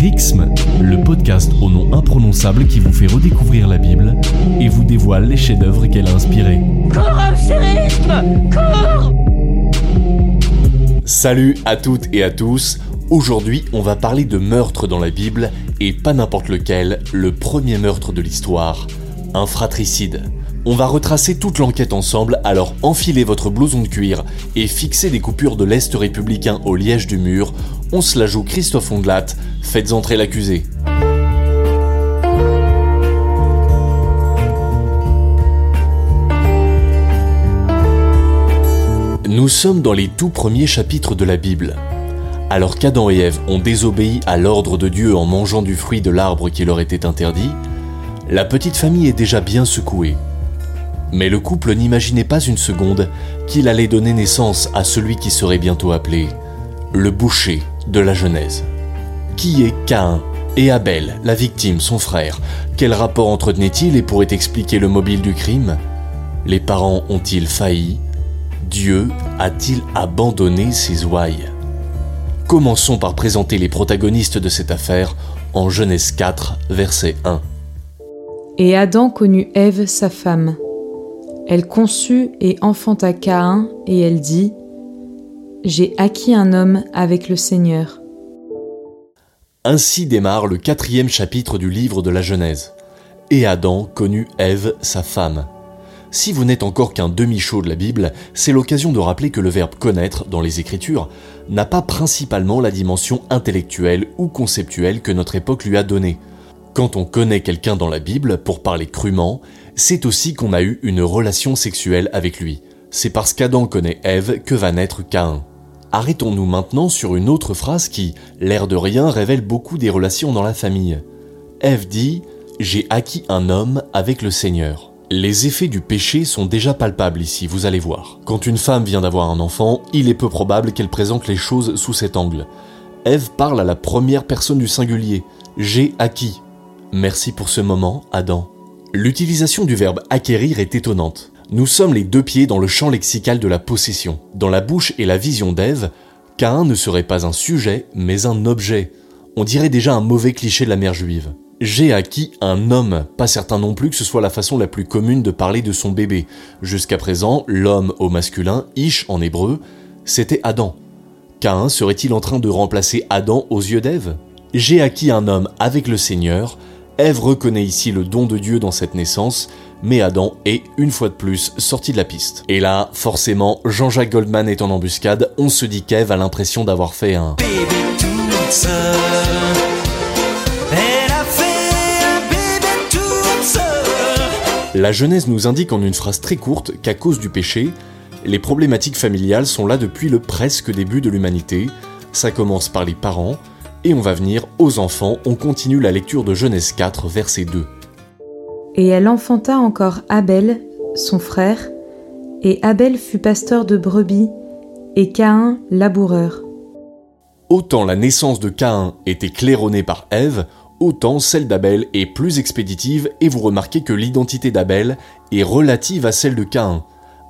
Rixme, le podcast au nom imprononçable qui vous fait redécouvrir la Bible et vous dévoile les chefs-d'œuvre qu'elle a inspirés. Salut à toutes et à tous. Aujourd'hui, on va parler de meurtre dans la Bible et pas n'importe lequel, le premier meurtre de l'histoire, un fratricide. On va retracer toute l'enquête ensemble, alors enfilez votre blouson de cuir et fixez des coupures de l'Est républicain au liège du mur. On se la joue Christophe Ondelat, faites entrer l'accusé. Nous sommes dans les tout premiers chapitres de la Bible. Alors qu'Adam et Ève ont désobéi à l'ordre de Dieu en mangeant du fruit de l'arbre qui leur était interdit, la petite famille est déjà bien secouée. Mais le couple n'imaginait pas une seconde qu'il allait donner naissance à celui qui serait bientôt appelé le boucher de la Genèse. Qui est Caïn et Abel, la victime, son frère? Quel rapport entretenait-il et pourrait expliquer le mobile du crime? Les parents ont-ils failli? Dieu a-t-il abandonné ses ouailles? Commençons par présenter les protagonistes de cette affaire en Genèse 4, verset 1. Et Adam connut Ève, sa femme. Elle conçut et enfanta Caïn, et elle dit J'ai acquis un homme avec le Seigneur. Ainsi démarre le quatrième chapitre du livre de la Genèse. Et Adam connut Ève, sa femme. Si vous n'êtes encore qu'un demi-chaud de la Bible, c'est l'occasion de rappeler que le verbe connaître dans les Écritures n'a pas principalement la dimension intellectuelle ou conceptuelle que notre époque lui a donnée. Quand on connaît quelqu'un dans la Bible, pour parler crûment, c'est aussi qu'on a eu une relation sexuelle avec lui. C'est parce qu'Adam connaît Ève que va naître Caïn. Arrêtons-nous maintenant sur une autre phrase qui, l'air de rien, révèle beaucoup des relations dans la famille. Ève dit J'ai acquis un homme avec le Seigneur. Les effets du péché sont déjà palpables ici, vous allez voir. Quand une femme vient d'avoir un enfant, il est peu probable qu'elle présente les choses sous cet angle. Ève parle à la première personne du singulier. J'ai acquis. Merci pour ce moment, Adam. L'utilisation du verbe acquérir est étonnante. Nous sommes les deux pieds dans le champ lexical de la possession. Dans la bouche et la vision d'Ève, Caïn ne serait pas un sujet, mais un objet. On dirait déjà un mauvais cliché de la mère juive. J'ai acquis un homme, pas certain non plus que ce soit la façon la plus commune de parler de son bébé. Jusqu'à présent, l'homme au masculin, Ish en hébreu, c'était Adam. Caïn serait-il en train de remplacer Adam aux yeux d'Ève? J'ai acquis un homme avec le Seigneur, Ève reconnaît ici le don de Dieu dans cette naissance, mais Adam est, une fois de plus, sorti de la piste. Et là, forcément, Jean-Jacques Goldman est en embuscade, on se dit qu'Ève a l'impression d'avoir fait un... La Genèse nous indique en une phrase très courte qu'à cause du péché, les problématiques familiales sont là depuis le presque début de l'humanité. Ça commence par les parents, et on va venir aux enfants, on continue la lecture de Genèse 4, verset 2. Et elle enfanta encore Abel, son frère, et Abel fut pasteur de brebis, et Caïn laboureur. Autant la naissance de Caïn était claironnée par Ève, autant celle d'Abel est plus expéditive et vous remarquez que l'identité d'Abel est relative à celle de Caïn.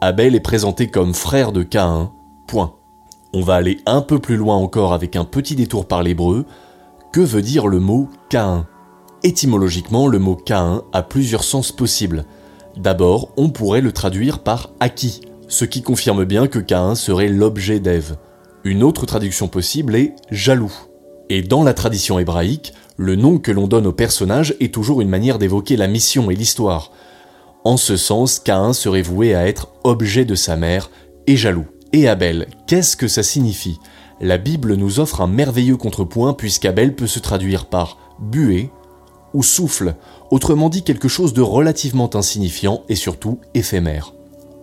Abel est présenté comme frère de Caïn. Point. On va aller un peu plus loin encore avec un petit détour par l'hébreu. Que veut dire le mot Caïn? Étymologiquement, le mot Caïn a plusieurs sens possibles. D'abord, on pourrait le traduire par acquis, ce qui confirme bien que Caïn serait l'objet d'Ève. Une autre traduction possible est jaloux. Et dans la tradition hébraïque, le nom que l'on donne au personnage est toujours une manière d'évoquer la mission et l'histoire. En ce sens, Caïn serait voué à être objet de sa mère et jaloux et Abel. Qu'est-ce que ça signifie? La Bible nous offre un merveilleux contrepoint puisqu'Abel peut se traduire par buée ou souffle, autrement dit quelque chose de relativement insignifiant et surtout éphémère.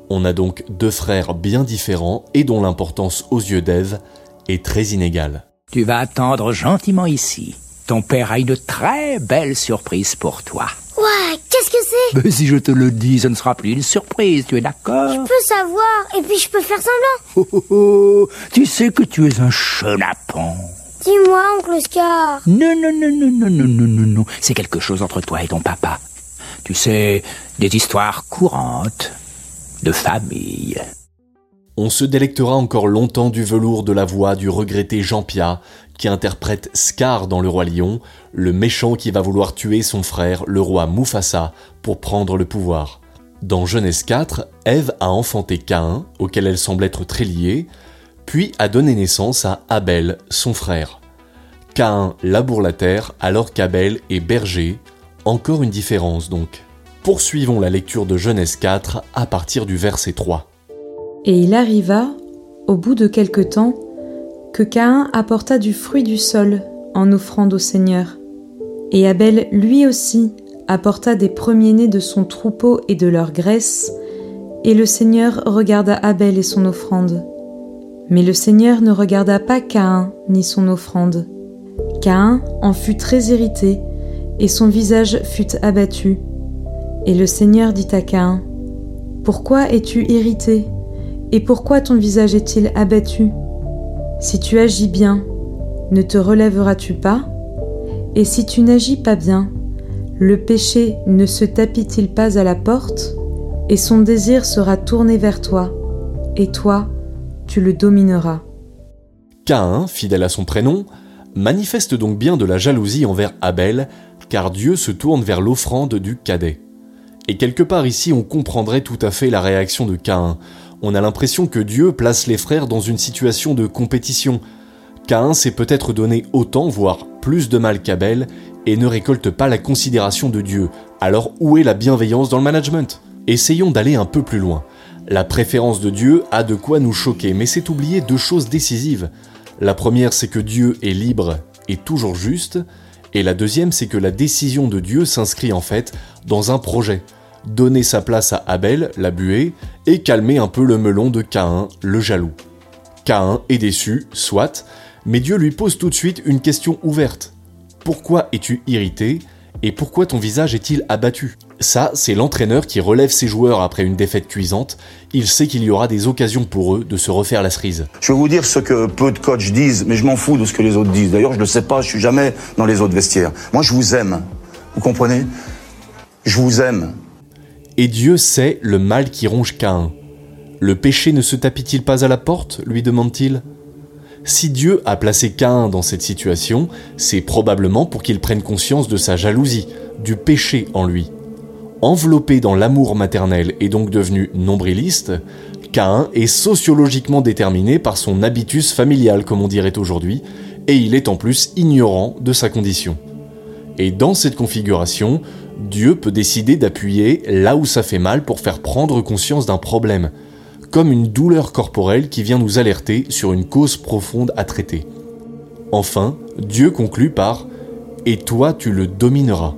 On a donc deux frères bien différents et dont l'importance aux yeux d'Ève est très inégale. Tu vas attendre gentiment ici. Ton père a une très belle surprise pour toi. Ouais, Mais si je te le dis, ce ne sera plus une surprise, tu es d'accord Je peux savoir, et puis je peux faire semblant. Oh, oh, oh, tu sais que tu es un chenapan. Dis-moi, oncle Oscar. Non, non, non, non, non, non, non, non, non. C'est quelque chose entre toi et ton papa. Tu sais, des histoires courantes de famille. On se délectera encore longtemps du velours de la voix du regretté Jean Pia, qui interprète Scar dans Le Roi Lion, le méchant qui va vouloir tuer son frère, le roi Mufasa, pour prendre le pouvoir. Dans Genèse 4, Ève a enfanté Caïn, auquel elle semble être très liée, puis a donné naissance à Abel, son frère. Caïn laboure la terre alors qu'Abel est berger, encore une différence donc. Poursuivons la lecture de Genèse 4 à partir du verset 3. Et il arriva, au bout de quelque temps, que Caïn apporta du fruit du sol en offrande au Seigneur. Et Abel lui aussi apporta des premiers-nés de son troupeau et de leur graisse, et le Seigneur regarda Abel et son offrande. Mais le Seigneur ne regarda pas Caïn ni son offrande. Caïn en fut très irrité, et son visage fut abattu. Et le Seigneur dit à Caïn, Pourquoi es-tu irrité? Et pourquoi ton visage est-il abattu? Si tu agis bien, ne te relèveras-tu pas? Et si tu n'agis pas bien, le péché ne se tapit-il pas à la porte? Et son désir sera tourné vers toi, et toi, tu le domineras. Caïn, fidèle à son prénom, manifeste donc bien de la jalousie envers Abel, car Dieu se tourne vers l'offrande du cadet. Et quelque part ici, on comprendrait tout à fait la réaction de Caïn on a l'impression que Dieu place les frères dans une situation de compétition. Caïn s'est peut-être donné autant, voire plus de mal qu'Abel, et ne récolte pas la considération de Dieu. Alors où est la bienveillance dans le management? Essayons d'aller un peu plus loin. La préférence de Dieu a de quoi nous choquer, mais c'est oublier deux choses décisives. La première, c'est que Dieu est libre et toujours juste, et la deuxième, c'est que la décision de Dieu s'inscrit en fait dans un projet donner sa place à Abel, la buée, et calmer un peu le melon de Caïn, le jaloux. Caïn est déçu, soit, mais Dieu lui pose tout de suite une question ouverte. Pourquoi es-tu irrité et pourquoi ton visage est-il abattu? Ça, c'est l'entraîneur qui relève ses joueurs après une défaite cuisante. Il sait qu'il y aura des occasions pour eux de se refaire la cerise. Je vais vous dire ce que peu de coachs disent, mais je m'en fous de ce que les autres disent. D'ailleurs, je ne sais pas, je suis jamais dans les autres vestiaires. Moi, je vous aime. Vous comprenez? Je vous aime. Et Dieu sait le mal qui ronge Caïn. Le péché ne se tapit-il pas à la porte lui demande-t-il. Si Dieu a placé Caïn dans cette situation, c'est probablement pour qu'il prenne conscience de sa jalousie, du péché en lui. Enveloppé dans l'amour maternel et donc devenu nombriliste, Caïn est sociologiquement déterminé par son habitus familial, comme on dirait aujourd'hui, et il est en plus ignorant de sa condition. Et dans cette configuration, Dieu peut décider d'appuyer là où ça fait mal pour faire prendre conscience d'un problème, comme une douleur corporelle qui vient nous alerter sur une cause profonde à traiter. Enfin, Dieu conclut par ⁇ Et toi tu le domineras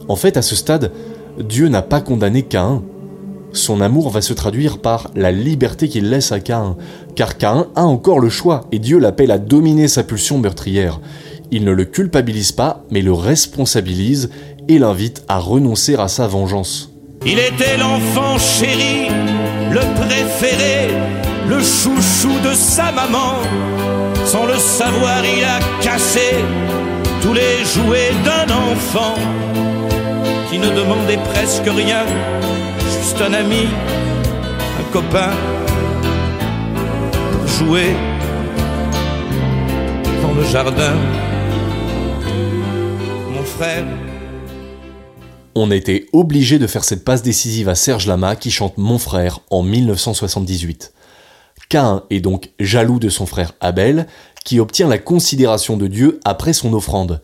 ⁇ En fait, à ce stade, Dieu n'a pas condamné Caïn. Son amour va se traduire par la liberté qu'il laisse à Caïn, car Caïn a encore le choix, et Dieu l'appelle à dominer sa pulsion meurtrière. Il ne le culpabilise pas, mais le responsabilise et l'invite à renoncer à sa vengeance. Il était l'enfant chéri, le préféré, le chouchou de sa maman. Sans le savoir, il a cassé tous les jouets d'un enfant qui ne demandait presque rien, juste un ami, un copain pour jouer dans le jardin. Mon frère on était obligé de faire cette passe décisive à Serge Lama qui chante Mon frère en 1978. Cain est donc jaloux de son frère Abel, qui obtient la considération de Dieu après son offrande.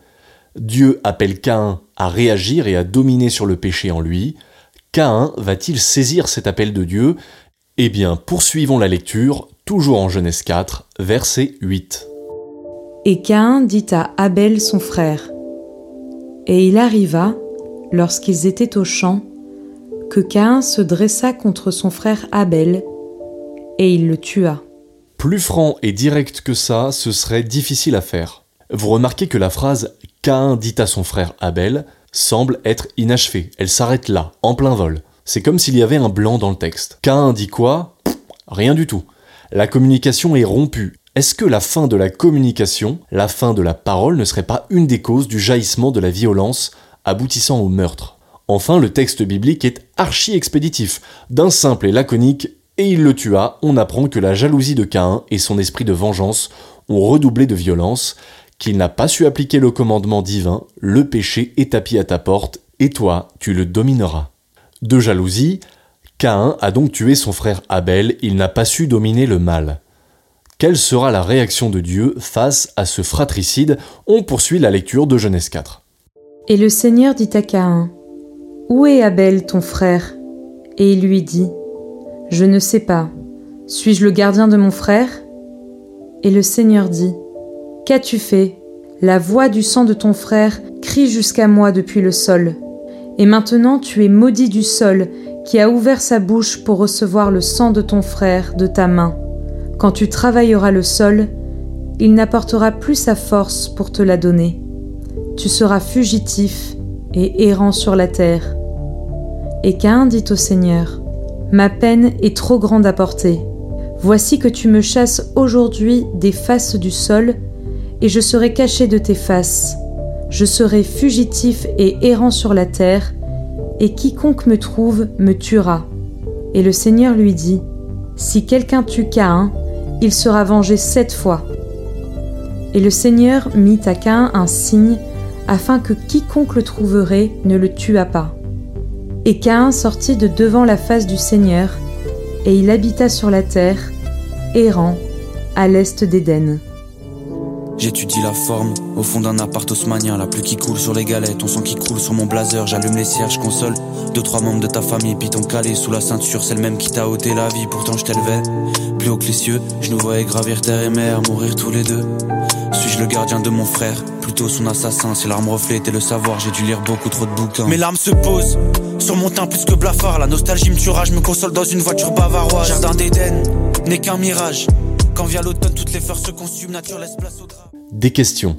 Dieu appelle Cain à réagir et à dominer sur le péché en lui. Cain va-t-il saisir cet appel de Dieu? Eh bien, poursuivons la lecture, toujours en Genèse 4, verset 8. Et Cain dit à Abel son frère, Et il arriva, lorsqu'ils étaient au champ, que Caïn se dressa contre son frère Abel, et il le tua. Plus franc et direct que ça, ce serait difficile à faire. Vous remarquez que la phrase Caïn dit à son frère Abel semble être inachevée, elle s'arrête là, en plein vol. C'est comme s'il y avait un blanc dans le texte. Caïn dit quoi? Rien du tout. La communication est rompue. Est-ce que la fin de la communication, la fin de la parole ne serait pas une des causes du jaillissement de la violence aboutissant au meurtre. Enfin, le texte biblique est archi expéditif, d'un simple et laconique et il le tua, on apprend que la jalousie de Caïn et son esprit de vengeance ont redoublé de violence, qu'il n'a pas su appliquer le commandement divin, le péché est tapis à ta porte, et toi, tu le domineras. De jalousie, Caïn a donc tué son frère Abel, il n'a pas su dominer le mal. Quelle sera la réaction de Dieu face à ce fratricide? On poursuit la lecture de Genèse 4. Et le Seigneur dit à Caïn, Où est Abel ton frère? Et il lui dit, Je ne sais pas, suis-je le gardien de mon frère? Et le Seigneur dit, Qu'as-tu fait? La voix du sang de ton frère crie jusqu'à moi depuis le sol. Et maintenant tu es maudit du sol, qui a ouvert sa bouche pour recevoir le sang de ton frère de ta main. Quand tu travailleras le sol, il n'apportera plus sa force pour te la donner. Tu seras fugitif et errant sur la terre. Et Cain dit au Seigneur, Ma peine est trop grande à porter. Voici que tu me chasses aujourd'hui des faces du sol, et je serai caché de tes faces je serai fugitif et errant sur la terre, et quiconque me trouve me tuera. Et le Seigneur lui dit, Si quelqu'un tue Caïn, il sera vengé sept fois. Et le Seigneur mit à Caïn un signe, afin que quiconque le trouverait ne le tuât pas. Et Caïn sortit de devant la face du Seigneur, et il habita sur la terre, errant, à l'est d'Éden. J'étudie la forme au fond d'un appart haussmanien, la pluie qui coule sur les galettes, ton sang qui coule sur mon blazer, j'allume les cierges, console deux trois membres de ta famille, puis ton calé sous la ceinture, c'est le même qui t'a ôté la vie, pourtant je t'élevais plus haut que les cieux, je nous voyais gravir terre et mer, mourir tous les deux. Suis-je le gardien de mon frère, plutôt son assassin, si l'arme reflète et le savoir, j'ai dû lire beaucoup trop de bouquins. Mes larmes se posent sur mon teint plus que blafard, la nostalgie me tuera, je me console dans une voiture bavaroise. Jardin d'Éden n'est qu'un mirage. Quand vient l'automne, toutes les fleurs se consument, nature laisse place au drap. Des questions.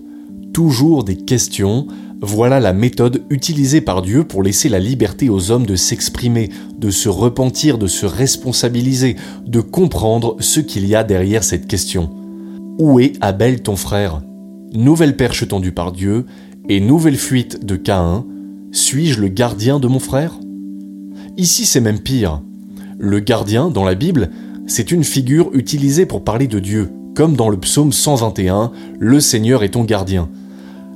Toujours des questions. Voilà la méthode utilisée par Dieu pour laisser la liberté aux hommes de s'exprimer, de se repentir, de se responsabiliser, de comprendre ce qu'il y a derrière cette question. Où est Abel ton frère? Nouvelle perche tendue par Dieu et nouvelle fuite de Caïn. Suis-je le gardien de mon frère? Ici c'est même pire. Le gardien, dans la Bible, c'est une figure utilisée pour parler de Dieu, comme dans le psaume 121, Le Seigneur est ton gardien.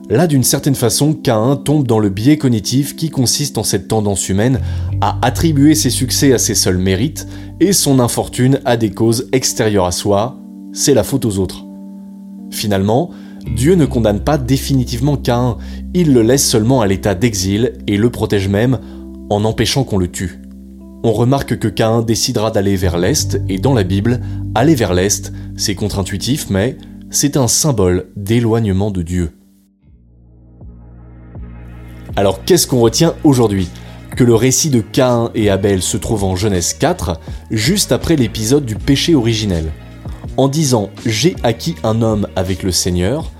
Là, d'une certaine façon, Caïn tombe dans le biais cognitif qui consiste en cette tendance humaine à attribuer ses succès à ses seuls mérites et son infortune à des causes extérieures à soi, c'est la faute aux autres. Finalement, Dieu ne condamne pas définitivement Caïn, il le laisse seulement à l'état d'exil et le protège même en empêchant qu'on le tue. On remarque que Caïn décidera d'aller vers l'Est, et dans la Bible, aller vers l'Est, c'est contre-intuitif, mais c'est un symbole d'éloignement de Dieu. Alors qu'est-ce qu'on retient aujourd'hui? Que le récit de Caïn et Abel se trouve en Genèse 4, juste après l'épisode du péché originel. En disant J'ai acquis un homme avec le Seigneur,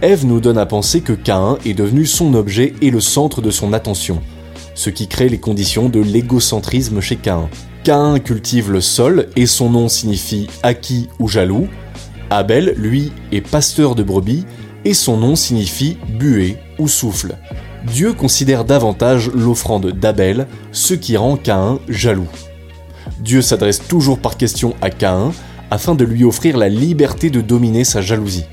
Ève nous donne à penser que Caïn est devenu son objet et le centre de son attention ce qui crée les conditions de l'égocentrisme chez Cain. Cain cultive le sol et son nom signifie acquis ou jaloux. Abel, lui, est pasteur de brebis et son nom signifie buée ou souffle. Dieu considère davantage l'offrande d'Abel, ce qui rend Caïn jaloux. Dieu s'adresse toujours par question à Caïn afin de lui offrir la liberté de dominer sa jalousie.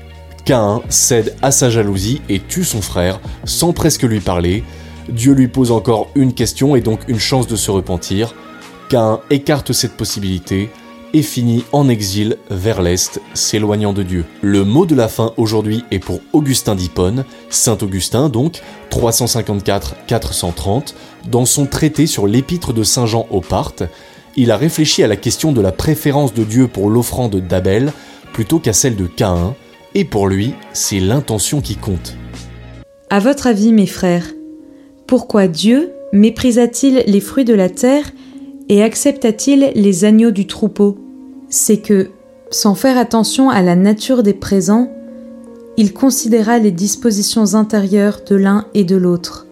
Caïn cède à sa jalousie et tue son frère sans presque lui parler, Dieu lui pose encore une question et donc une chance de se repentir. Cain écarte cette possibilité et finit en exil vers l'Est, s'éloignant de Dieu. Le mot de la fin aujourd'hui est pour Augustin d'Hippone, Saint Augustin donc, 354-430, dans son traité sur l'épître de Saint Jean au Parthes, il a réfléchi à la question de la préférence de Dieu pour l'offrande d'Abel plutôt qu'à celle de Caïn, et pour lui, c'est l'intention qui compte. À votre avis, mes frères, pourquoi Dieu méprisa-t-il les fruits de la terre et accepta-t-il les agneaux du troupeau? C'est que, sans faire attention à la nature des présents, il considéra les dispositions intérieures de l'un et de l'autre,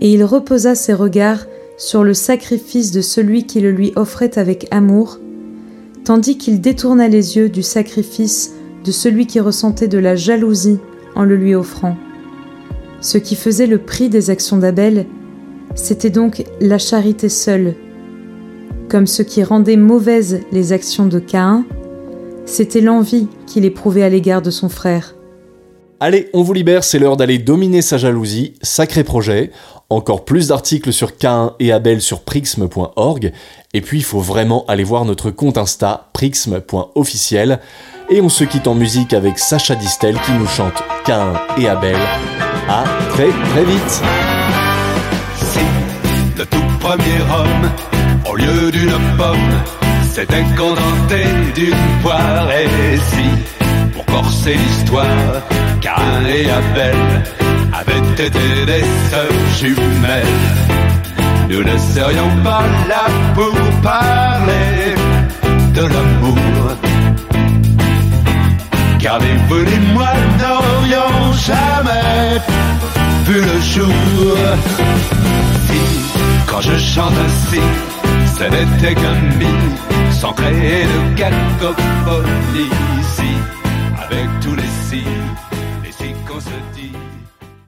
et il reposa ses regards sur le sacrifice de celui qui le lui offrait avec amour, tandis qu'il détourna les yeux du sacrifice de celui qui ressentait de la jalousie en le lui offrant. Ce qui faisait le prix des actions d'Abel, c'était donc la charité seule. comme ce qui rendait mauvaises les actions de Caïn, c'était l'envie qu'il éprouvait à l'égard de son frère. Allez, on vous libère, c'est l'heure d'aller dominer sa jalousie, sacré projet. Encore plus d'articles sur Cain et Abel sur prixme.org. Et puis il faut vraiment aller voir notre compte Insta, prixme.officiel. Et on se quitte en musique avec Sacha Distel qui nous chante Cain et Abel. À très très vite forcer l'histoire. Cain et Abel avaient été des sœurs jumelles. Nous ne serions pas là pour parler de l'amour. Car vous moi n'aurions jamais vu le jour. Si, quand je chante ainsi, ce n'était qu'un mi, sans créer de cacophonie. Si,